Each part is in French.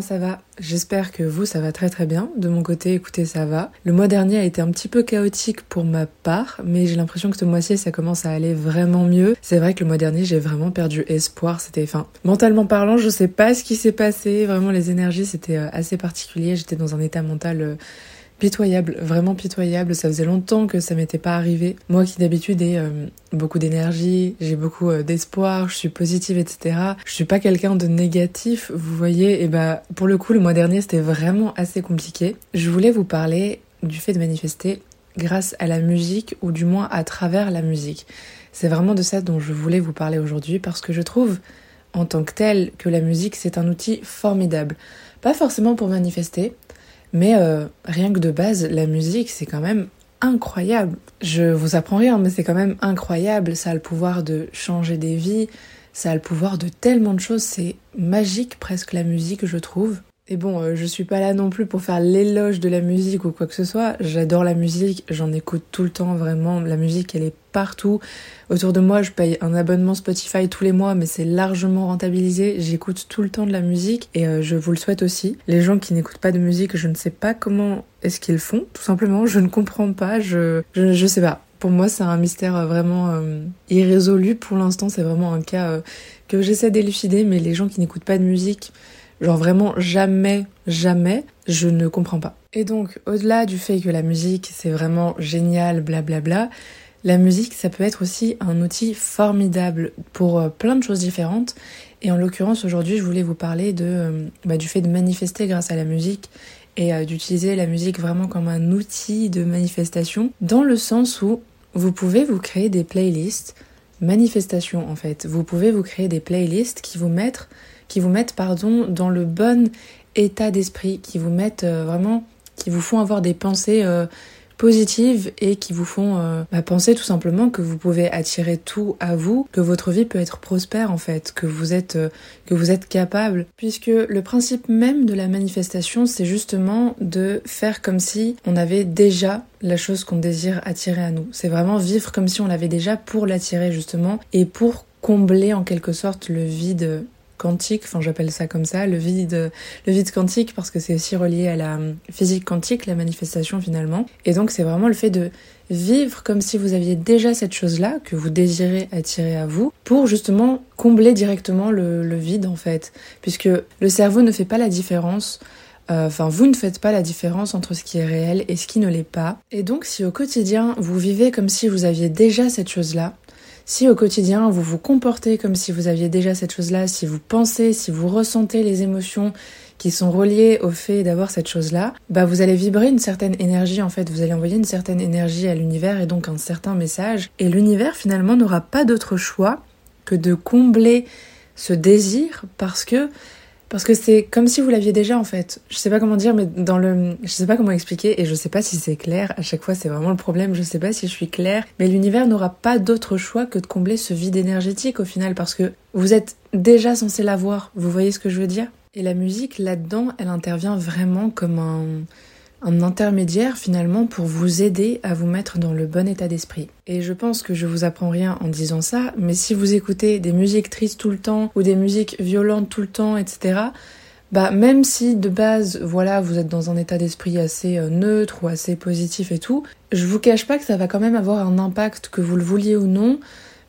ça va? J'espère que vous ça va très très bien. De mon côté, écoutez, ça va. Le mois dernier a été un petit peu chaotique pour ma part, mais j'ai l'impression que ce mois-ci ça commence à aller vraiment mieux. C'est vrai que le mois dernier j'ai vraiment perdu espoir. C'était, fin, mentalement parlant, je sais pas ce qui s'est passé. Vraiment les énergies c'était euh, assez particulier. J'étais dans un état mental euh, Pitoyable, vraiment pitoyable. Ça faisait longtemps que ça m'était pas arrivé. Moi qui d'habitude ai euh, beaucoup d'énergie, j'ai beaucoup euh, d'espoir, je suis positive, etc. Je suis pas quelqu'un de négatif, vous voyez. Et bah pour le coup, le mois dernier c'était vraiment assez compliqué. Je voulais vous parler du fait de manifester grâce à la musique ou du moins à travers la musique. C'est vraiment de ça dont je voulais vous parler aujourd'hui parce que je trouve en tant que tel que la musique c'est un outil formidable. Pas forcément pour manifester, mais euh, rien que de base, la musique, c'est quand même incroyable. Je vous apprends rien, mais c'est quand même incroyable. Ça a le pouvoir de changer des vies, ça a le pouvoir de tellement de choses. C'est magique presque la musique, je trouve. Et bon, euh, je suis pas là non plus pour faire l'éloge de la musique ou quoi que ce soit. J'adore la musique, j'en écoute tout le temps vraiment. La musique, elle est partout. Autour de moi, je paye un abonnement Spotify tous les mois, mais c'est largement rentabilisé. J'écoute tout le temps de la musique et euh, je vous le souhaite aussi. Les gens qui n'écoutent pas de musique, je ne sais pas comment est-ce qu'ils font, tout simplement. Je ne comprends pas, je, je, je sais pas. Pour moi, c'est un mystère euh, vraiment irrésolu. Pour l'instant, c'est vraiment un cas que j'essaie d'élucider, mais les gens qui n'écoutent pas de musique, Genre vraiment jamais, jamais, je ne comprends pas. Et donc, au-delà du fait que la musique, c'est vraiment génial, blablabla, bla bla, la musique, ça peut être aussi un outil formidable pour euh, plein de choses différentes. Et en l'occurrence, aujourd'hui, je voulais vous parler de, euh, bah, du fait de manifester grâce à la musique et euh, d'utiliser la musique vraiment comme un outil de manifestation, dans le sens où vous pouvez vous créer des playlists, manifestations en fait. Vous pouvez vous créer des playlists qui vous mettent qui vous mettent pardon dans le bon état d'esprit, qui vous mettent euh, vraiment, qui vous font avoir des pensées euh, positives et qui vous font euh, bah, penser tout simplement que vous pouvez attirer tout à vous, que votre vie peut être prospère en fait, que vous êtes que vous êtes capable, puisque le principe même de la manifestation, c'est justement de faire comme si on avait déjà la chose qu'on désire attirer à nous. C'est vraiment vivre comme si on l'avait déjà pour l'attirer justement et pour combler en quelque sorte le vide quantique, enfin j'appelle ça comme ça, le vide, le vide quantique parce que c'est aussi relié à la physique quantique, la manifestation finalement. Et donc c'est vraiment le fait de vivre comme si vous aviez déjà cette chose-là que vous désirez attirer à vous pour justement combler directement le, vide en fait, puisque le cerveau ne fait pas la différence. Euh, enfin, vous ne faites pas la différence entre ce qui est réel et ce qui ne l'est pas. Et donc, si au quotidien, vous vivez comme si vous aviez déjà cette chose-là, si au quotidien vous vous comportez comme si vous aviez déjà cette chose-là, si vous pensez, si vous ressentez les émotions qui sont reliées au fait d'avoir cette chose-là, bah vous allez vibrer une certaine énergie en fait, vous allez envoyer une certaine énergie à l'univers et donc un certain message. Et l'univers finalement n'aura pas d'autre choix que de combler ce désir parce que parce que c'est comme si vous l'aviez déjà en fait. Je sais pas comment dire, mais dans le, je sais pas comment expliquer et je sais pas si c'est clair. À chaque fois, c'est vraiment le problème. Je sais pas si je suis claire, mais l'univers n'aura pas d'autre choix que de combler ce vide énergétique au final parce que vous êtes déjà censé l'avoir. Vous voyez ce que je veux dire? Et la musique là-dedans, elle intervient vraiment comme un un intermédiaire finalement pour vous aider à vous mettre dans le bon état d'esprit. Et je pense que je vous apprends rien en disant ça, mais si vous écoutez des musiques tristes tout le temps ou des musiques violentes tout le temps, etc., bah même si de base, voilà, vous êtes dans un état d'esprit assez euh, neutre ou assez positif et tout, je vous cache pas que ça va quand même avoir un impact, que vous le vouliez ou non,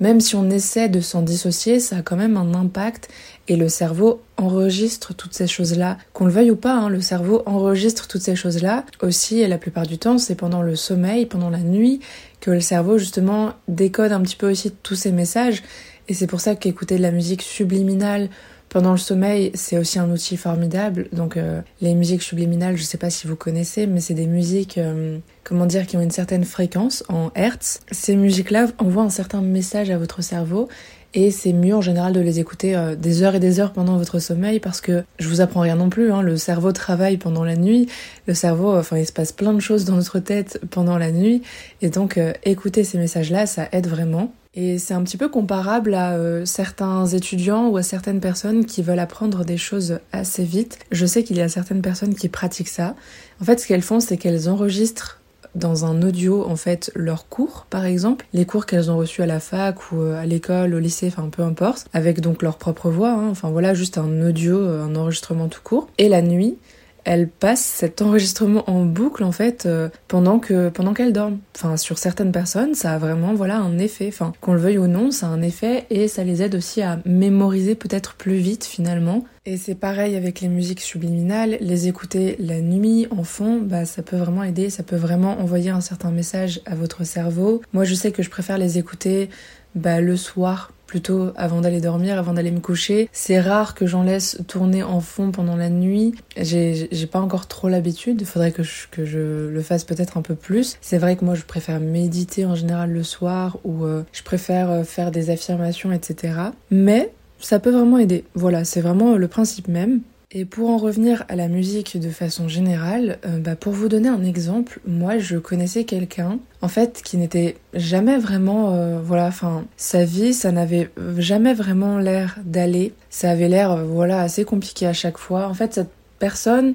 même si on essaie de s'en dissocier, ça a quand même un impact et le cerveau enregistre toutes ces choses-là. Qu'on le veuille ou pas, hein, le cerveau enregistre toutes ces choses-là. Aussi, et la plupart du temps, c'est pendant le sommeil, pendant la nuit, que le cerveau justement décode un petit peu aussi tous ces messages. Et c'est pour ça qu'écouter de la musique subliminale pendant le sommeil, c'est aussi un outil formidable. Donc euh, les musiques subliminales, je sais pas si vous connaissez, mais c'est des musiques, euh, comment dire, qui ont une certaine fréquence en hertz. Ces musiques-là envoient un certain message à votre cerveau et c'est mieux en général de les écouter euh, des heures et des heures pendant votre sommeil parce que je vous apprends rien non plus, hein, le cerveau travaille pendant la nuit, le cerveau, enfin il se passe plein de choses dans notre tête pendant la nuit et donc écouter ces messages-là, ça aide vraiment. Et c'est un petit peu comparable à euh, certains étudiants ou à certaines personnes qui veulent apprendre des choses assez vite. Je sais qu'il y a certaines personnes qui pratiquent ça. En fait, ce qu'elles font, c'est qu'elles enregistrent dans un audio en fait leurs cours par exemple, les cours qu'elles ont reçus à la fac ou euh, à l'école, au lycée, enfin peu importe, avec donc leur propre voix, hein. enfin voilà juste un audio, euh, un enregistrement tout court. Et la nuit, elle passe cet enregistrement en boucle en fait euh, pendant que pendant qu'elle dorment. Enfin sur certaines personnes, ça a vraiment voilà un effet. Enfin qu'on le veuille ou non, ça a un effet et ça les aide aussi à mémoriser peut-être plus vite finalement. Et c'est pareil avec les musiques subliminales, les écouter la nuit en fond, bah ça peut vraiment aider, ça peut vraiment envoyer un certain message à votre cerveau. Moi je sais que je préfère les écouter bah, le soir plutôt avant d'aller dormir, avant d'aller me coucher. C'est rare que j'en laisse tourner en fond pendant la nuit. J'ai pas encore trop l'habitude. Faudrait que je, le fasse peut-être un peu plus. C'est vrai que moi, je préfère méditer en général le soir ou euh, je préfère euh, faire des affirmations, etc. Mais ça peut vraiment aider. Voilà, c'est vraiment le principe même. Et pour en revenir à la musique de façon générale, euh, bah pour vous donner un exemple, moi je connaissais quelqu'un en fait qui n'était jamais vraiment, euh, voilà, enfin sa vie ça n'avait jamais vraiment l'air d'aller, ça avait l'air euh, voilà assez compliqué à chaque fois. En fait cette personne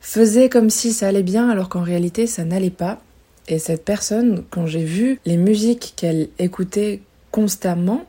faisait comme si ça allait bien alors qu'en réalité ça n'allait pas. Et cette personne, quand j'ai vu les musiques qu'elle écoutait constamment,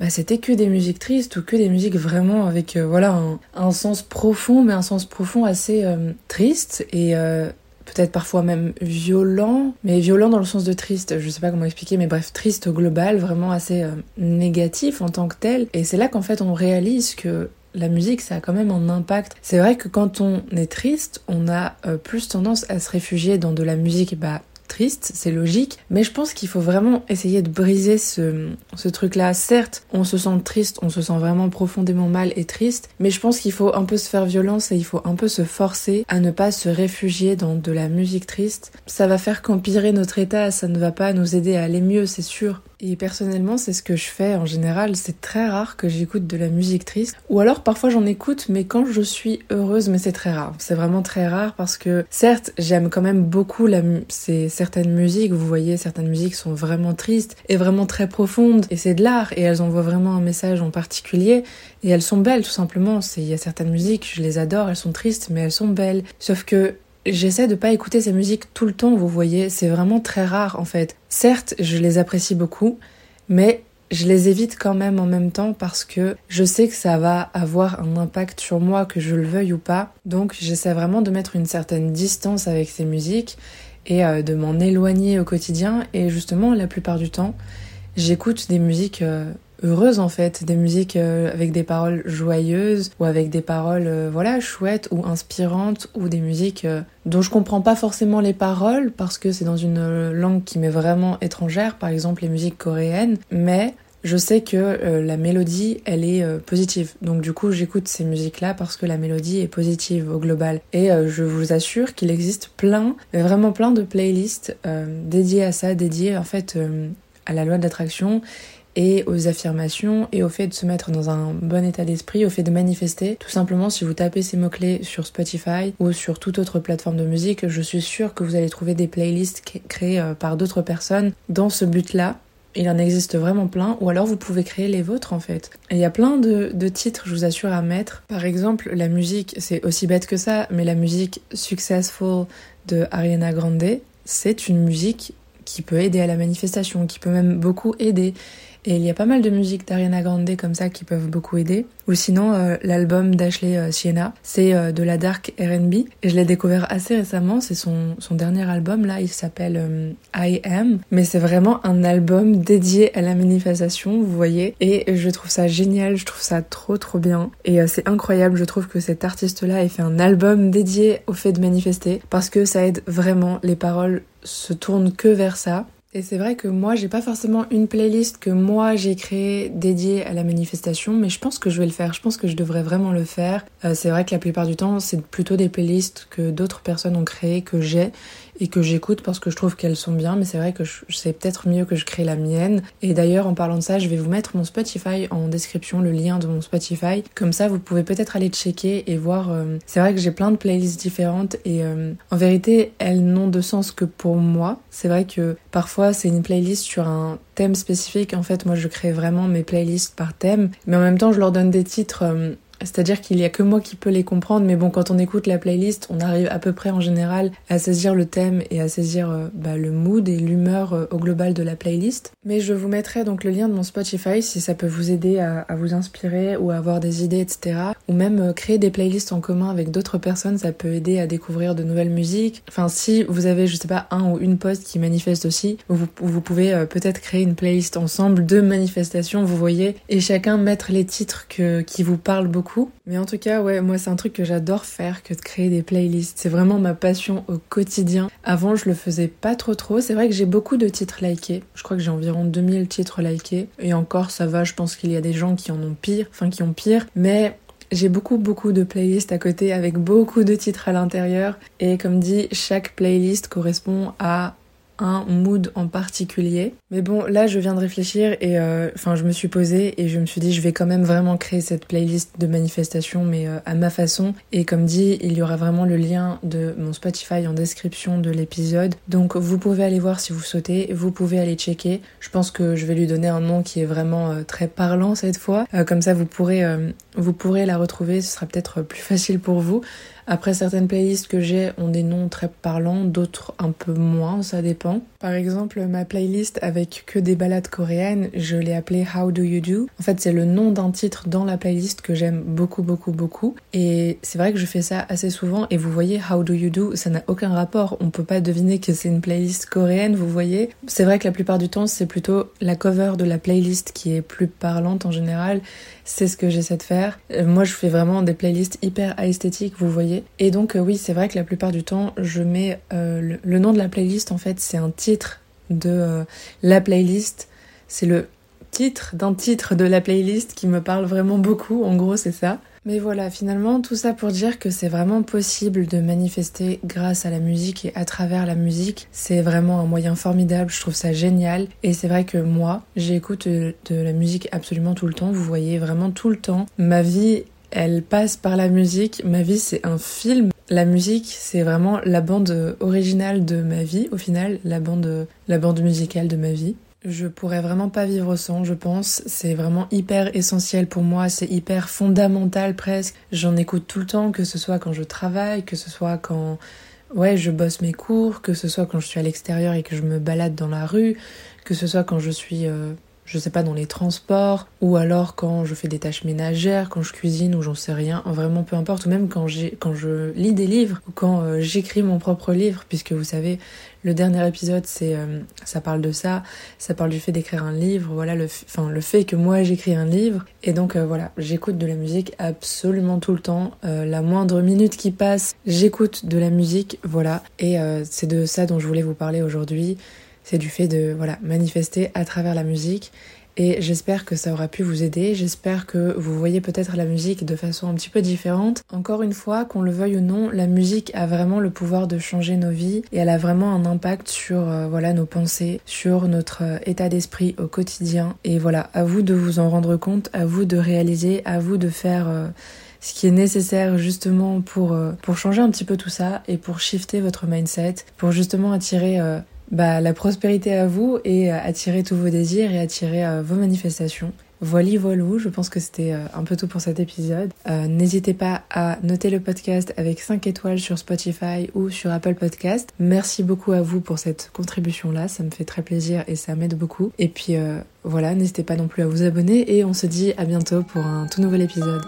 bah, c'était que des musiques tristes ou que des musiques vraiment avec euh, voilà un, sens profond, mais un sens profond assez euh, triste et euh, peut-être parfois même violent, mais violent dans le sens de triste, je sais pas comment expliquer, mais bref, triste au global, vraiment assez négatif en tant que tel. Et c'est là qu'en fait on réalise que la musique, ça a quand même un impact. C'est vrai que quand on est triste, on a plus tendance à se réfugier dans de la musique bah, triste, c'est logique, mais je pense qu'il faut vraiment essayer de briser ce, truc-là. Certes, on se sent triste, on se sent vraiment profondément mal et triste, mais je pense qu'il faut un peu se faire violence et il faut un peu se forcer à ne pas se réfugier dans de la musique triste. Ça va faire qu'empirer notre état, ça ne va pas nous aider à aller mieux, c'est sûr. Et personnellement, c'est ce que je fais en général. C'est très rare que j'écoute de la musique triste. Ou alors parfois j'en écoute, mais quand je suis heureuse, mais c'est très rare. C'est vraiment très rare parce que certes, j'aime quand même beaucoup la ces certaines musiques. Vous voyez, certaines musiques sont vraiment tristes et vraiment très profondes. Et c'est de l'art et elles envoient vraiment un message en particulier. Et elles sont belles tout simplement. Il y a certaines musiques, je les adore, elles sont tristes, mais elles sont belles. Sauf que J'essaie de pas écouter ces musiques tout le temps, vous voyez, c'est vraiment très rare en fait. Certes, je les apprécie beaucoup, mais je les évite quand même en même temps parce que je sais que ça va avoir un impact sur moi, que je le veuille ou pas. Donc j'essaie vraiment de mettre une certaine distance avec ces musiques et euh, de m'en éloigner au quotidien. Et justement, la plupart du temps, j'écoute des musiques euh, heureuse en fait, des musiques euh, avec des paroles joyeuses ou avec des paroles euh, voilà chouettes ou inspirantes ou des musiques euh, dont je comprends pas forcément les paroles parce que c'est dans une langue qui m'est vraiment étrangère, par exemple les musiques coréennes, mais je sais que la mélodie, elle est positive. Donc du coup, j'écoute ces musiques-là parce que la mélodie est positive au global. Et je vous assure qu'il existe plein, vraiment plein de playlists dédiées à ça, dédiées en fait à la loi d'attraction et aux affirmations et au fait de se mettre dans un bon état d'esprit, au fait de manifester. Tout simplement, si vous tapez ces mots-clés sur Spotify ou sur toute autre plateforme de musique, je suis sûre que vous allez trouver des playlists créées euh, par d'autres personnes dans ce but-là. Il en existe vraiment plein, ou alors vous pouvez créer les vôtres en fait. il y a plein de, de titres, je vous assure, à mettre. Par exemple, la musique, c'est aussi bête que ça, mais la musique Successful de Ariana Grande, c'est une musique qui peut aider à la manifestation, qui peut même beaucoup aider. Et il y a pas mal de musiques d'Ariana Grande comme ça qui peuvent beaucoup aider. Ou sinon, euh, l'album d'Ashley euh, Sienna, c'est euh, de la dark R&B. Et je l'ai découvert assez récemment, c'est son, son dernier album là, il s'appelle I Am. Mais c'est vraiment un album dédié à la manifestation, vous voyez. Et je trouve ça génial, je trouve ça trop trop bien. Et c'est incroyable, je trouve que cet artiste-là ait fait un album dédié au fait de manifester. Parce que ça aide vraiment, les paroles se tournent que vers ça. Et c'est vrai que moi, j'ai pas forcément une playlist que moi j'ai créée dédiée à la manifestation, mais je pense que je vais le faire. Je pense que je devrais vraiment le faire. Euh, c'est vrai que la plupart du temps, c'est plutôt des playlists que d'autres personnes ont créées, que j'ai et que j'écoute parce que je trouve qu'elles sont bien, mais c'est vrai que c'est peut-être mieux que je crée la mienne. Et d'ailleurs, en parlant de ça, je vais vous mettre mon Spotify en description, le lien de mon Spotify. Comme ça, vous pouvez peut-être aller checker et voir. Euh, c'est vrai que j'ai plein de playlists différentes et euh, en vérité, elles n'ont de sens que pour moi. C'est vrai que parfois, c'est une playlist sur un thème spécifique. En fait, moi, je crée vraiment mes playlists par thème, mais en même temps, je leur donne des titres. Euh, C'est-à-dire qu'il y a que moi qui peux les comprendre, mais bon, quand on écoute la playlist, on arrive à peu près en général à saisir le thème et à saisir euh, bah, le mood et l'humeur euh, au global de la playlist. Mais je vous mettrai donc le lien de mon Spotify si ça peut vous aider à, vous inspirer ou à avoir des idées, etc. Ou même euh, créer des playlists en commun avec d'autres personnes, ça peut aider à découvrir de nouvelles musiques. Enfin, si vous avez, je sais pas, un ou une poste qui manifeste aussi, vous, vous pouvez peut-être créer une playlist ensemble de manifestations, vous voyez, et chacun mettre les titres que, qui vous parlent beaucoup. Mais en tout cas, ouais, moi c'est un truc que j'adore faire que de créer des playlists. C'est vraiment ma passion au quotidien. Avant, je le faisais pas trop trop. C'est vrai que j'ai beaucoup de titres likés. Je crois que j'ai environ 2000 titres likés. Et encore, ça va, je pense qu'il y a des gens qui en ont pire, enfin qui ont pire. Mais j'ai beaucoup beaucoup de playlists à côté avec beaucoup de titres à l'intérieur et comme dit chaque playlist correspond à un mood en particulier. Mais bon, là, je viens de réfléchir et euh, enfin, je me suis posée et je me suis dit, je vais quand même vraiment créer cette playlist de manifestations, mais euh, à ma façon. Et comme dit, il y aura vraiment le lien de mon Spotify en description de l'épisode. Donc, vous pouvez aller voir si vous sautez, vous pouvez aller checker. Je pense que je vais lui donner un nom qui est vraiment euh, très parlant cette fois. comme ça, vous pourrez, vous pourrez la retrouver. Ce sera peut-être plus facile pour vous. Après, certaines playlists que j'ai ont des noms très parlants, d'autres un peu moins, ça dépend. Par exemple, ma playlist avec que des ballades coréennes, je l'ai appelée How Do You Do. En fait, c'est le nom d'un titre dans la playlist que j'aime beaucoup, beaucoup, beaucoup. Et c'est vrai que je fais ça assez souvent. Et vous voyez, How Do You Do, ça n'a aucun rapport. On peut pas deviner que c'est une playlist coréenne, vous voyez. C'est vrai que la plupart du temps, c'est plutôt la cover de la playlist qui est plus parlante en général c'est ce que j'essaie de faire. Euh, moi, je fais vraiment des playlists hyper esthétiques, vous voyez. Et donc, euh, oui, c'est vrai que la plupart du temps, je mets euh, le, nom de la playlist, en fait, c'est un titre de la playlist. C'est le titre d'un titre de la playlist qui me parle vraiment beaucoup. En gros, c'est ça. Mais voilà, finalement, tout ça pour dire que c'est vraiment possible de manifester grâce à la musique et à travers la musique. C'est vraiment un moyen formidable, je trouve ça génial. Et c'est vrai que moi, j'écoute de la musique absolument tout le temps, vous voyez, vraiment tout le temps. Ma vie, elle passe par la musique. Ma vie, c'est un film. La musique, c'est vraiment la bande originale de ma vie, au final, la bande, la bande musicale de ma vie. Je pourrais vraiment pas vivre sans, je pense. C'est vraiment hyper essentiel pour moi, c'est hyper fondamental presque. J'en écoute tout le temps, que ce soit quand je travaille, que ce soit quand ouais, je bosse mes cours, que ce soit quand je suis à l'extérieur et que je me balade dans la rue, que ce soit quand je suis euh, je sais pas, dans les transports, ou alors quand je fais des tâches ménagères, quand je cuisine ou j'en sais rien, vraiment peu importe, ou même quand, quand je lis des livres, ou quand euh, j'écris mon propre livre, puisque vous savez, le dernier épisode, c'est, euh, ça parle de ça, ça parle du fait d'écrire un livre, voilà, le, enfin, le fait que moi j'écris un livre, et donc euh, voilà, j'écoute de la musique absolument tout le temps, la moindre minute qui passe, j'écoute de la musique, voilà, et c'est de ça dont je voulais vous parler aujourd'hui c'est du fait de voilà manifester à travers la musique. Et j'espère que ça aura pu vous aider, j'espère que vous voyez peut-être la musique de façon un petit peu différente. Encore une fois, qu'on le veuille ou non, la musique a vraiment le pouvoir de changer nos vies et elle a vraiment un impact sur euh, voilà nos pensées, sur notre euh, état d'esprit au quotidien. Et voilà, à vous de vous en rendre compte, à vous de réaliser, à vous de faire euh, ce qui est nécessaire justement pour, pour changer un petit peu tout ça et pour shifter votre mindset, pour justement attirer bah, la prospérité à vous et euh, attirer tous vos désirs et attirer euh, vos manifestations. Voilà, voilà, je pense que c'était euh, un peu tout pour cet épisode. N'hésitez pas à noter le podcast avec 5 étoiles sur Spotify ou sur Apple Podcast. Merci beaucoup à vous pour cette contribution-là, ça me fait très plaisir et ça m'aide beaucoup. Et puis voilà, n'hésitez pas non plus à vous abonner et on se dit à bientôt pour un tout nouvel épisode.